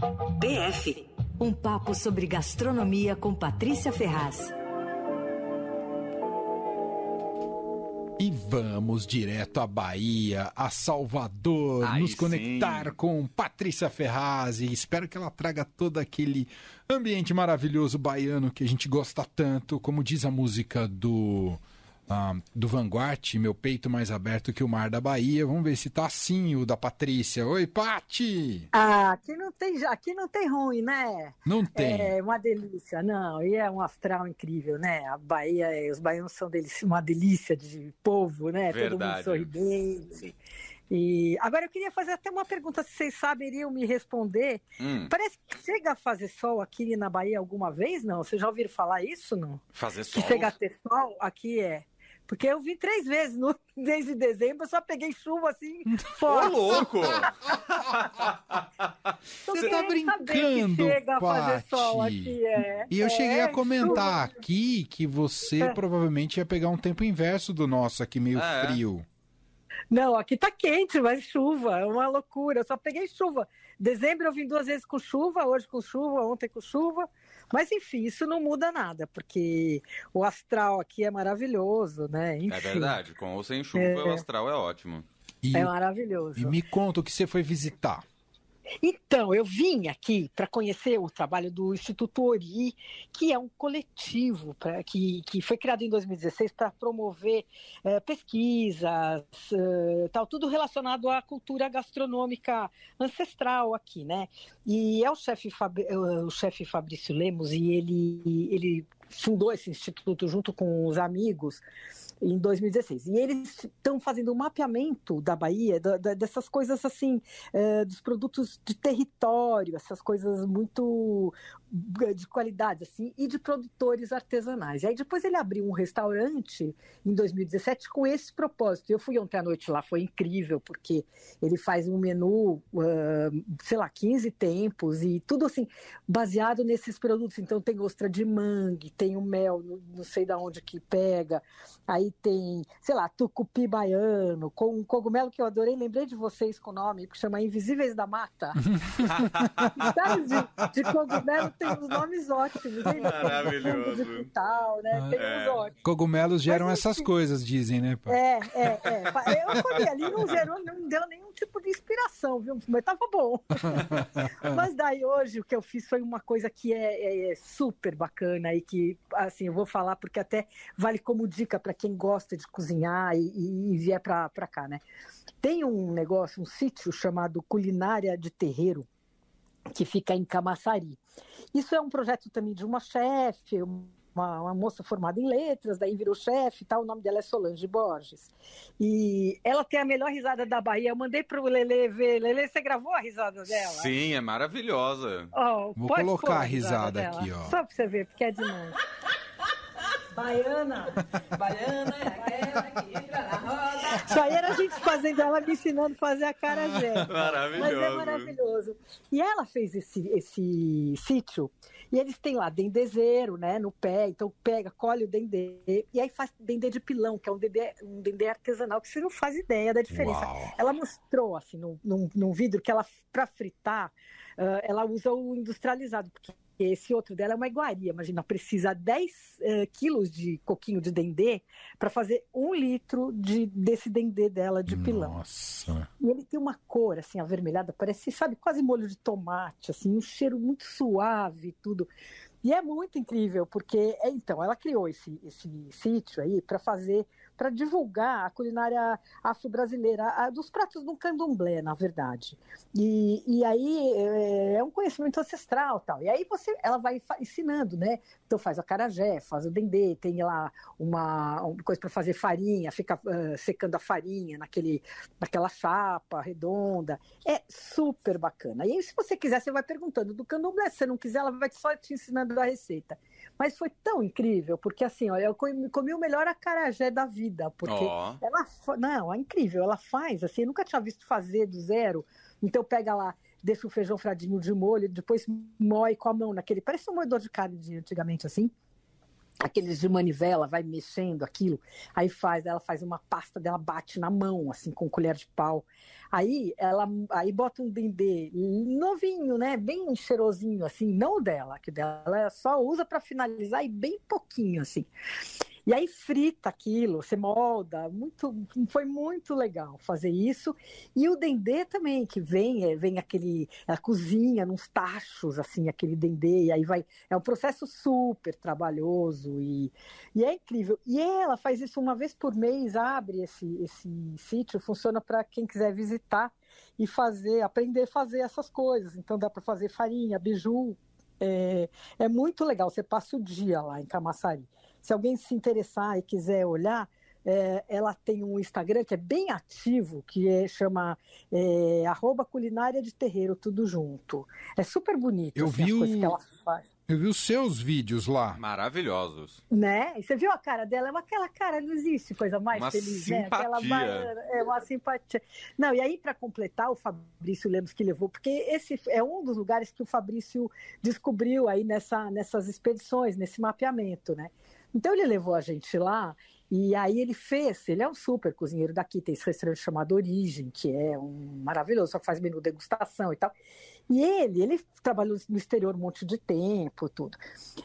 PF um papo sobre gastronomia com Patrícia Ferraz. E vamos direto à Bahia, a Salvador, Aí nos conectar sim. com Patrícia Ferraz e espero que ela traga todo aquele ambiente maravilhoso baiano que a gente gosta tanto, como diz a música do ah, do Vanguard, meu peito mais aberto que o mar da Bahia. Vamos ver se tá assim o da Patrícia. Oi, Pati! Ah, aqui não tem, aqui não tem ruim, né? Não tem. É uma delícia, não. E é um astral incrível, né? A Bahia, os baianos são uma delícia de povo, né? Verdade. Todo mundo sorridente. E agora eu queria fazer até uma pergunta, se vocês saberiam me responder. Hum. Parece que chega a fazer sol aqui na Bahia alguma vez, não? Vocês já ouviram falar isso, não? Fazer sol? Que chega a ter sol aqui é. Porque eu vim três vezes no mês de dezembro, eu só peguei chuva assim. Ô, louco! Você tá brincando, Paty. É. E eu é, cheguei a comentar chuva. aqui que você é. provavelmente ia pegar um tempo inverso do nosso aqui, meio é. frio. Não, aqui tá quente, mas chuva, é uma loucura. Eu só peguei chuva. Dezembro eu vim duas vezes com chuva, hoje com chuva, ontem com chuva. Mas enfim, isso não muda nada, porque o astral aqui é maravilhoso, né? Enfim. É verdade, com ou sem chuva, é... o astral é ótimo. E, é maravilhoso. E me conta o que você foi visitar. Então, eu vim aqui para conhecer o trabalho do Instituto Ori, que é um coletivo pra, que, que foi criado em 2016 para promover é, pesquisas, é, tal, tudo relacionado à cultura gastronômica ancestral aqui, né? E é o chefe o chefe Fabrício Lemos e ele ele fundou esse instituto junto com os amigos em 2016. E eles estão fazendo um mapeamento da Bahia, da, da, dessas coisas assim, é, dos produtos de território, essas coisas muito eh, de qualidade, assim, e de produtores artesanais. E aí depois ele abriu um restaurante em 2017 com esse propósito. Eu fui ontem à noite lá, foi incrível, porque ele faz um menu, uh, sei lá, 15 tempos e tudo assim, baseado nesses produtos. Então tem ostra de mangue, tem o mel, não sei de onde que pega, aí tem, sei lá, tucupi baiano, com um cogumelo que eu adorei, lembrei de vocês com o nome, que chama Invisíveis da Mata. de, de cogumelo tem uns nomes ótimos. Tem Maravilhoso. De tal, né? Tem é. uns ótimos. Cogumelos geram Mas, essas coisas, dizem, né? Pá? É, é, é. Eu comi ali, não gerou, não deu nenhum tipo de inspiração, viu? Mas tava bom. Mas daí hoje o que eu fiz foi uma coisa que é, é, é super bacana e que, assim, eu vou falar porque até vale como dica para quem gosta de cozinhar e, e vier para cá, né? Tem um negócio, um sítio chamado Culinária de Terreiro, que fica em Camaçari. Isso é um projeto também de uma chefe, uma, uma, moça formada em letras, daí virou chefe e tal, o nome dela é Solange Borges. E ela tem a melhor risada da Bahia. Eu mandei pro Lele ver. Lele, você gravou a risada dela? Sim, é maravilhosa. Oh, Vou colocar a risada, risada aqui, ó. Só pra você ver, porque é demais. Baiana. Baiana é aquela que entra na roda. Isso aí era a gente fazendo ela me ensinando a fazer a cara Maravilhoso. Mas é maravilhoso. E ela fez esse, esse sítio, e eles têm lá dendezeiro, né, no pé, então pega, colhe o dendê, e aí faz dendê de pilão, que é um dendê, um dendê artesanal, que você não faz ideia da diferença. Uau. Ela mostrou, assim, num, num, num vidro, que ela, para fritar, uh, ela usa o industrializado, porque esse outro dela é uma iguaria. Imagina, precisa 10 uh, quilos de coquinho de dendê para fazer um litro de, desse dendê dela de pilão. Nossa. E ele tem uma cor, assim, avermelhada, parece, sabe, quase molho de tomate, assim, um cheiro muito suave tudo. E é muito incrível, porque, é, então, ela criou esse, esse sítio aí para fazer para divulgar a culinária afro-brasileira, dos pratos do candomblé, na verdade. E, e aí é, é um conhecimento ancestral tal. E aí você, ela vai ensinando, né? Então faz a carajé, faz o dendê, tem lá uma, uma coisa para fazer farinha, fica uh, secando a farinha naquele, naquela chapa redonda. É super bacana. E aí, se você quiser, você vai perguntando do candomblé. Se você não quiser, ela vai só te ensinando a receita. Mas foi tão incrível, porque assim, olha, eu comi, comi o melhor acarajé da vida, porque oh. ela, não, é incrível, ela faz, assim, eu nunca tinha visto fazer do zero, então pega lá, deixa o feijão fradinho de molho, depois moe com a mão naquele, parece um moedor de carne de antigamente, assim, aqueles de manivela, vai mexendo aquilo, aí faz, ela faz uma pasta dela, bate na mão, assim, com colher de pau. Aí ela aí bota um dendê novinho, né? Bem cheirosinho, assim, não o dela, que o dela ela só usa para finalizar e bem pouquinho, assim. E aí frita aquilo, você molda, muito, foi muito legal fazer isso. E o dendê também, que vem, é, vem aquele, ela cozinha nos tachos, assim, aquele dendê, e aí vai, é um processo super trabalhoso e, e é incrível. E ela faz isso uma vez por mês, abre esse, esse sítio, funciona para quem quiser visitar e fazer, aprender a fazer essas coisas. Então dá para fazer farinha, biju, é, é muito legal. Você passa o dia lá em Camaçari. Se alguém se interessar e quiser olhar, é, ela tem um Instagram que é bem ativo, que é, chama é, arroba culinária de terreiro, tudo junto. É super bonito Eu assim, vi as o... coisas que ela faz. Eu vi os seus vídeos lá. Maravilhosos. Né? E você viu a cara dela? É aquela cara, não existe coisa mais uma feliz, simpatia. né? Aquela baiana, é uma simpatia. Não, e aí, para completar, o Fabrício Lemos que levou, porque esse é um dos lugares que o Fabrício descobriu aí nessa, nessas expedições, nesse mapeamento, né? Então ele levou a gente lá e aí ele fez, ele é um super cozinheiro daqui, tem esse restaurante chamado Origem, que é um maravilhoso, só faz menu degustação e tal. E ele, ele trabalhou no exterior um monte de tempo, tudo.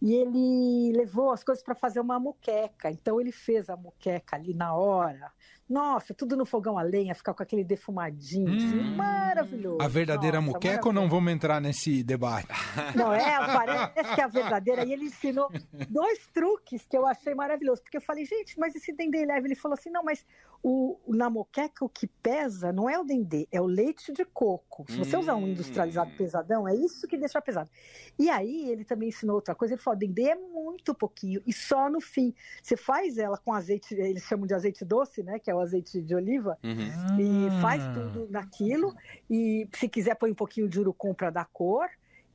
E ele levou as coisas para fazer uma moqueca. Então ele fez a moqueca ali na hora. Nossa, tudo no fogão a lenha, ficar com aquele defumadinho, assim, Hum. maravilhoso. A verdadeira Nossa, moqueca ou não maravilhoso. vamos entrar nesse debate? Não é, parece que é a verdadeira. E ele ensinou dois truques que eu achei maravilhosos. Porque eu falei, gente, mas esse dendê leve? Ele falou assim: não, mas o, na moqueca o que pesa não é o dendê, é o leite de coco. Se você usar um Hum. industrializado pesadão, é isso que deixa pesado. E aí ele também ensinou outra coisa. Ele falou: dendê é muito pouquinho e só no fim. Você faz ela com azeite, eles chamam de azeite doce, né? Que é o azeite de oliva. Uhum. E faz Ah. tudo naquilo. E se quiser, põe um pouquinho de urucum para dar cor.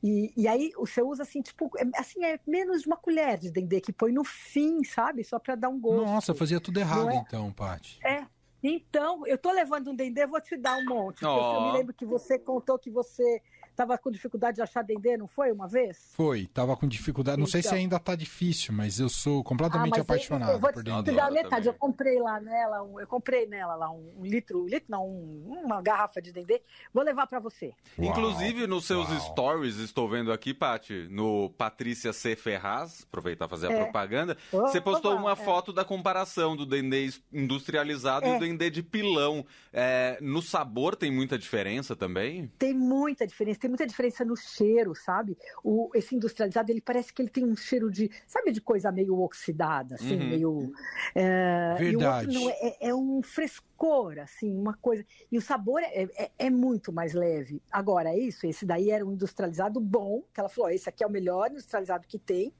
E, e aí você usa assim, tipo, é- assim, é menos de uma colher de dendê que põe no fim, sabe? Só para dar um gosto. Nossa, fazia tudo errado é? então, Paty. É. Então, eu tô levando um dendê, vou te dar um monte. Porque Ó. eu me lembro que você contou que você estava com dificuldade de achar dendê, não foi uma vez? Foi, tava com dificuldade. Não sei se Então. ainda tá difícil, mas eu sou completamente Ah, mas eu- apaixonado eu vou por te dendê. dar metade. também. Eu comprei lá nela, um- eu comprei nela lá um, um litro, um litro não, um- uma garrafa de dendê. Vou levar para você. Uau, Inclusive, nos seus uau. stories, estou vendo aqui, Paty, no Patrícia C. Ferraz, aproveitar fazer a É. propaganda, Opa, você postou uma é. foto da comparação do dendê industrializado e É. o dendê de pilão. É, no sabor tem muita diferença também? Tem muita diferença, tem muita diferença no cheiro, sabe? O, esse industrializado, ele parece que ele tem um cheiro de, sabe, de coisa meio oxidada, assim, Uhum. meio... é, e o Verdade. outro não, é, é- é um frescor, assim, uma coisa... E o sabor é, é- é muito mais leve. Agora, é isso, esse daí era um industrializado bom, que ela falou, esse aqui é o melhor industrializado que tem,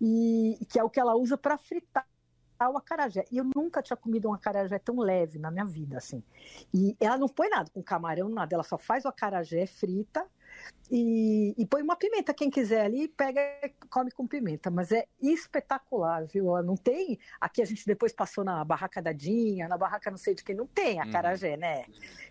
e que é o que ela usa para fritar o acarajé. E eu nunca tinha comido um acarajé tão leve na minha vida, assim. E ela não põe nada com camarão, nada. Ela só faz o acarajé, frita e, e põe uma pimenta. Quem quiser ali, pega e come com pimenta. Mas é espetacular, viu? Não tem. Aqui a gente depois passou na barraca da Dinha, na barraca não sei de quem. Não tem acarajé, né?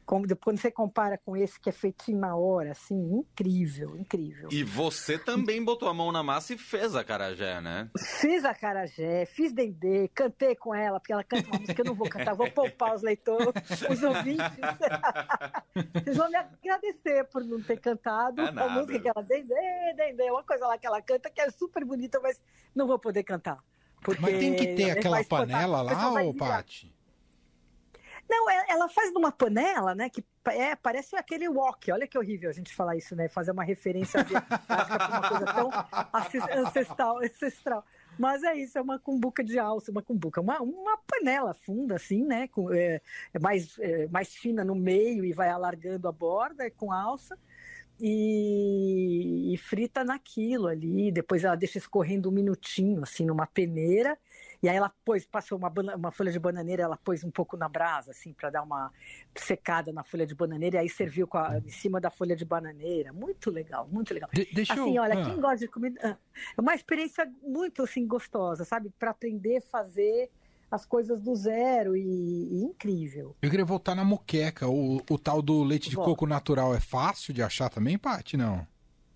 Como, quando você compara com esse que é feitinho na hora, assim, incrível, incrível. E você também botou a mão na massa e fez a carajé, né? Fiz acarajé, fiz dendê, cantei com ela, porque ela canta uma música que eu não vou cantar, vou poupar os leitores, os ouvintes. Vocês vão me agradecer por não ter cantado É a música que ela dendê, dendê, uma coisa lá que ela canta que é super bonita, mas não vou poder cantar. Porque Mas tem que ter vai aquela panela o lá, ô. Paty? Não, é- ela faz numa panela, né? Que é, parece aquele wok. Olha que horrível a gente falar isso, né? Fazer uma referência pra uma coisa tão ancestral, ancestral. Mas é isso, é uma cumbuca de alça, uma cumbuca, uma, uma panela funda, assim, né? Com, é, é mais, é, mais fina no meio e vai alargando a borda com alça. E, e frita naquilo ali. Depois ela deixa escorrendo um minutinho, assim, numa peneira. E aí ela pôs, passou uma, uma folha de bananeira, ela pôs um pouco na brasa, assim, para dar uma secada na folha de bananeira, e aí serviu com a, em cima da folha de bananeira. Muito legal, muito legal. De- deixa Assim, eu... olha, ah, quem gosta de comida. ah, É uma experiência muito assim, gostosa, sabe? Para aprender a fazer as coisas do zero e, e incrível. Eu queria voltar na moqueca. O, o tal do leite de Volta. coco natural é fácil de achar também, Paty? Não.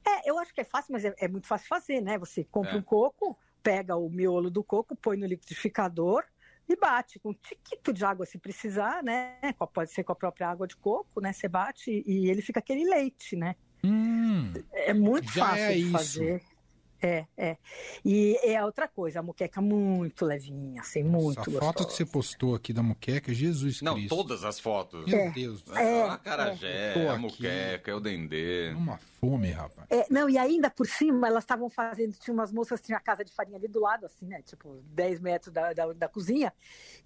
É, eu acho que é fácil, mas é, é muito fácil fazer, né? Você compra É. um coco, pega o miolo do coco, põe no liquidificador e bate com um tiquito de água se precisar, né? Pode ser com a própria água de coco, né? Você bate e ele fica aquele leite, né? Hum, é muito fácil é de fazer. É, é. E é outra coisa, a muqueca muito levinha, assim, muito Essa gostosa. foto que você postou aqui da muqueca, Jesus Não, Cristo. Não, todas as fotos. Meu é, Deus. É, a carajé, é. a muqueca, é o dendê. Uma fome, rapaz. É, não, e ainda por cima, elas estavam fazendo, tinha umas moças, tinha a casa de farinha ali do lado, assim, né, tipo, 10 metros da, da, da cozinha,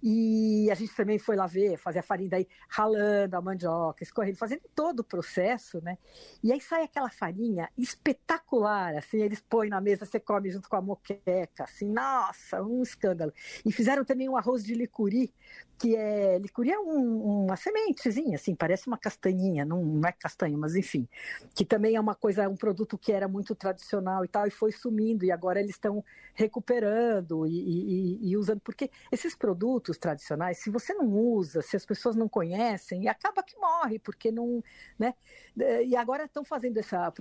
e a gente também foi lá ver, fazer a farinha daí, ralando a mandioca, escorrendo, fazendo todo o processo, né, e aí sai aquela farinha espetacular, assim, eles põem na mesa, você come junto com a moqueca, assim, nossa, um escândalo. E fizeram também um arroz de licuri, que é, licuri é um, uma sementezinha, assim, parece uma castanhinha, não, não é castanha, mas enfim, que também é uma coisa, um produto que era muito tradicional e tal, e foi sumindo, e agora eles estão recuperando e, e, e, usando, porque esses produtos tradicionais, se você não usa, se as pessoas não conhecem, acaba que morre, porque não, né, e agora estão fazendo essa,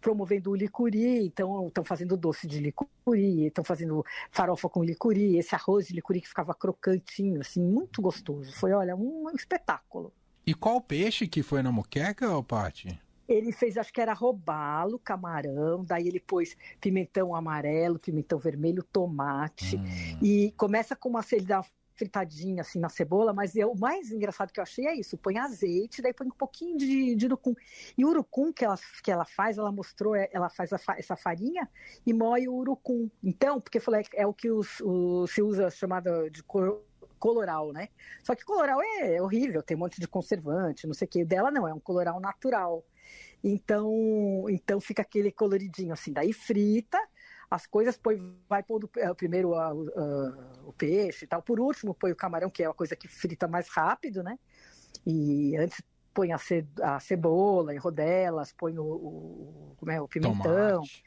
promovendo o licuri, então estão fazendo doce de licuri, estão fazendo farofa com licuri, esse arroz de licuri que ficava crocantinho, assim, muito gostoso, foi, olha, um espetáculo. E qual peixe que foi na moqueca, Paty? Ele fez, acho que era robalo, camarão, daí ele pôs pimentão amarelo, pimentão vermelho, tomate. Hum. E começa com uma, ele dá fritadinha assim na cebola, mas eu, o mais engraçado que eu achei é isso: põe azeite, daí põe um pouquinho de, de urucum. E o urucum que ela, que ela faz, ela mostrou, é, ela faz a, essa farinha e moe o urucum. Então, porque falei, é o que os, se usa chamada de cor, coloral, né? Só que coloral é horrível, tem um monte de conservante, não sei o que. O dela não, é um coloral natural. Então, então fica aquele coloridinho assim. Daí frita as coisas, põe, vai pondo é, primeiro o peixe e tal. Por último, põe o camarão, que é uma coisa que frita mais rápido, né? E antes põe a, ce, a cebola em rodelas, põe o, o, como é, o pimentão. Tomate.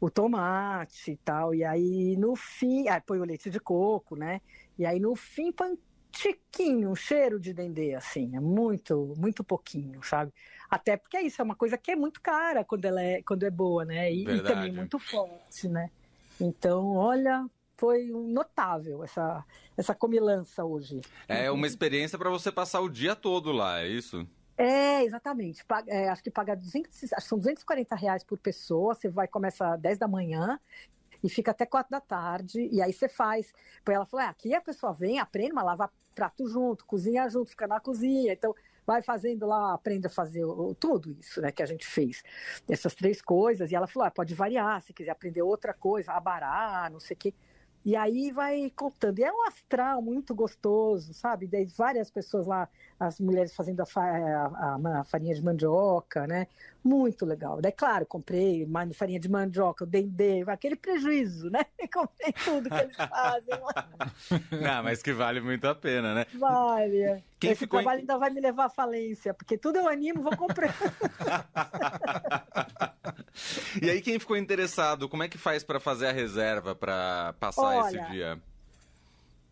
O tomate e tal, e aí no fim, aí põe o leite de coco, né? E aí no fim põe tiquinho, um cheiro de dendê, assim, é muito, muito pouquinho, sabe? Até porque é isso, é uma coisa que é muito cara quando ela é, quando é boa, né? E, e também muito forte, né? Então, olha, foi notável essa, essa comilança hoje. É uma experiência para você passar o dia todo lá, é isso? É, exatamente. É, acho que paga 200, acho que são 240 reais por pessoa. Você vai, começa às 10 da manhã e fica até 4 da tarde. E aí você faz. Ela falou: ah, aqui a pessoa vem, aprende, mas lava prato junto, cozinha junto, fica na cozinha. Então, vai fazendo lá, aprende a fazer o, tudo isso, né, que a gente fez. Essas três coisas, e ela falou, ah, pode variar, se quiser aprender outra coisa, abará, não sei o quê. E aí vai contando. E é um astral muito gostoso, sabe? Daí várias pessoas lá, as mulheres fazendo a, a, a, a farinha de mandioca, né? Muito legal. Daí, claro, comprei farinha de mandioca, o dendê, aquele prejuízo, né? comprei tudo que eles fazem. Não, mas que vale muito a pena, né? Vale. Quem Esse ficou trabalho em... ainda vai me levar à falência, porque tudo eu animo, vou comprar. e aí, quem ficou interessado, como é que faz para fazer a reserva para passar Olha, esse dia?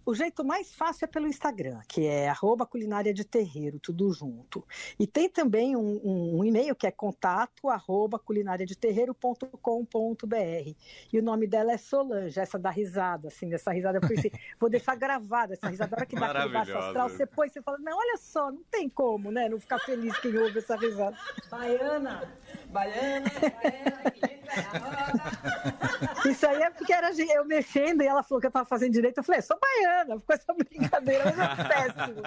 O jeito mais fácil é pelo Instagram, que é arroba culinária de terreiro, tudo junto. E tem também um, um, um e-mail que é contato arroba culinariadeterreiro.com.br. E o nome dela é Solange, essa da risada, assim, dessa risada. Eu pensei, vou deixar gravada essa risada, para que dá aquele baixo astral. Você põe, você fala, não, olha só, não tem como, né? Não ficar feliz quem ouve essa risada. Baiana, baiana, baiana, que é a roda. Isso aí é porque era eu mexendo e ela falou que eu tava fazendo direito. Eu falei, sou baiana, ficou essa brincadeira, mas é péssimo.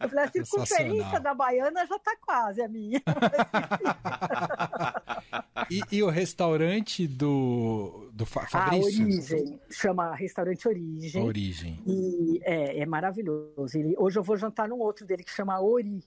Eu falei, a circunferência da baiana já tá quase a minha. e, e, o restaurante do, do Fabrício? A Origem, chama Restaurante Origem. Origem. E é, é maravilhoso. Ele, hoje eu vou jantar num outro dele que chama Ori.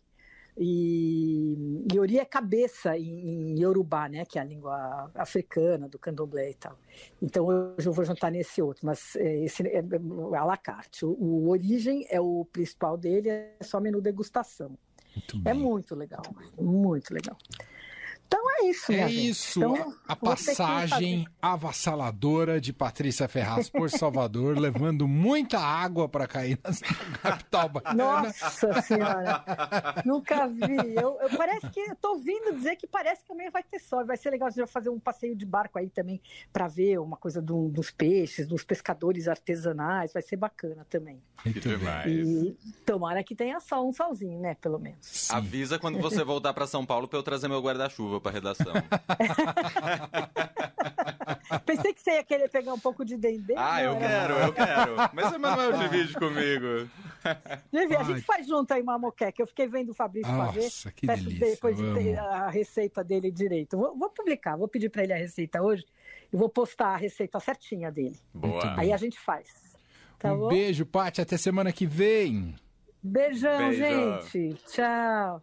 E Yori é cabeça em, em Yorubá, né, que é a língua africana do candomblé e tal. Então hoje eu vou jantar nesse outro, mas é, esse é, é à la carte. O, o origem é o principal dele, é só menu degustação. Muito é muito legal, muito legal. Isso, É gente. isso, então, a, passagem avassaladora de Patrícia Ferraz por Salvador, levando muita água para cair na capital baiana. Nossa senhora, nunca vi. Eu, eu parece que eu tô ouvindo dizer que parece que amanhã vai ter sol. Vai ser legal fazer um passeio de barco aí também para ver uma coisa do, dos peixes, dos pescadores artesanais. Vai ser bacana também. Muito demais. E tomara que tenha sol, um solzinho, né? Pelo menos. Sim. Avisa quando você voltar para São Paulo para eu trazer meu guarda-chuva para redação. Pensei que você ia querer pegar um pouco de dendê. ah, eu não, quero, eu quero. Mas o Manuel divide comigo. Vivi, a gente faz junto aí uma moqueca. Eu fiquei vendo o Fabrício fazer. Nossa, que Peço delícia. depois de ter a receita dele direito. Vou, vou publicar, vou pedir para ele a receita hoje e vou postar a receita certinha dele. Boa. Aí a gente faz. Tá um bom? beijo, Paty. Até semana que vem. Beijão, Beijo. gente. Tchau.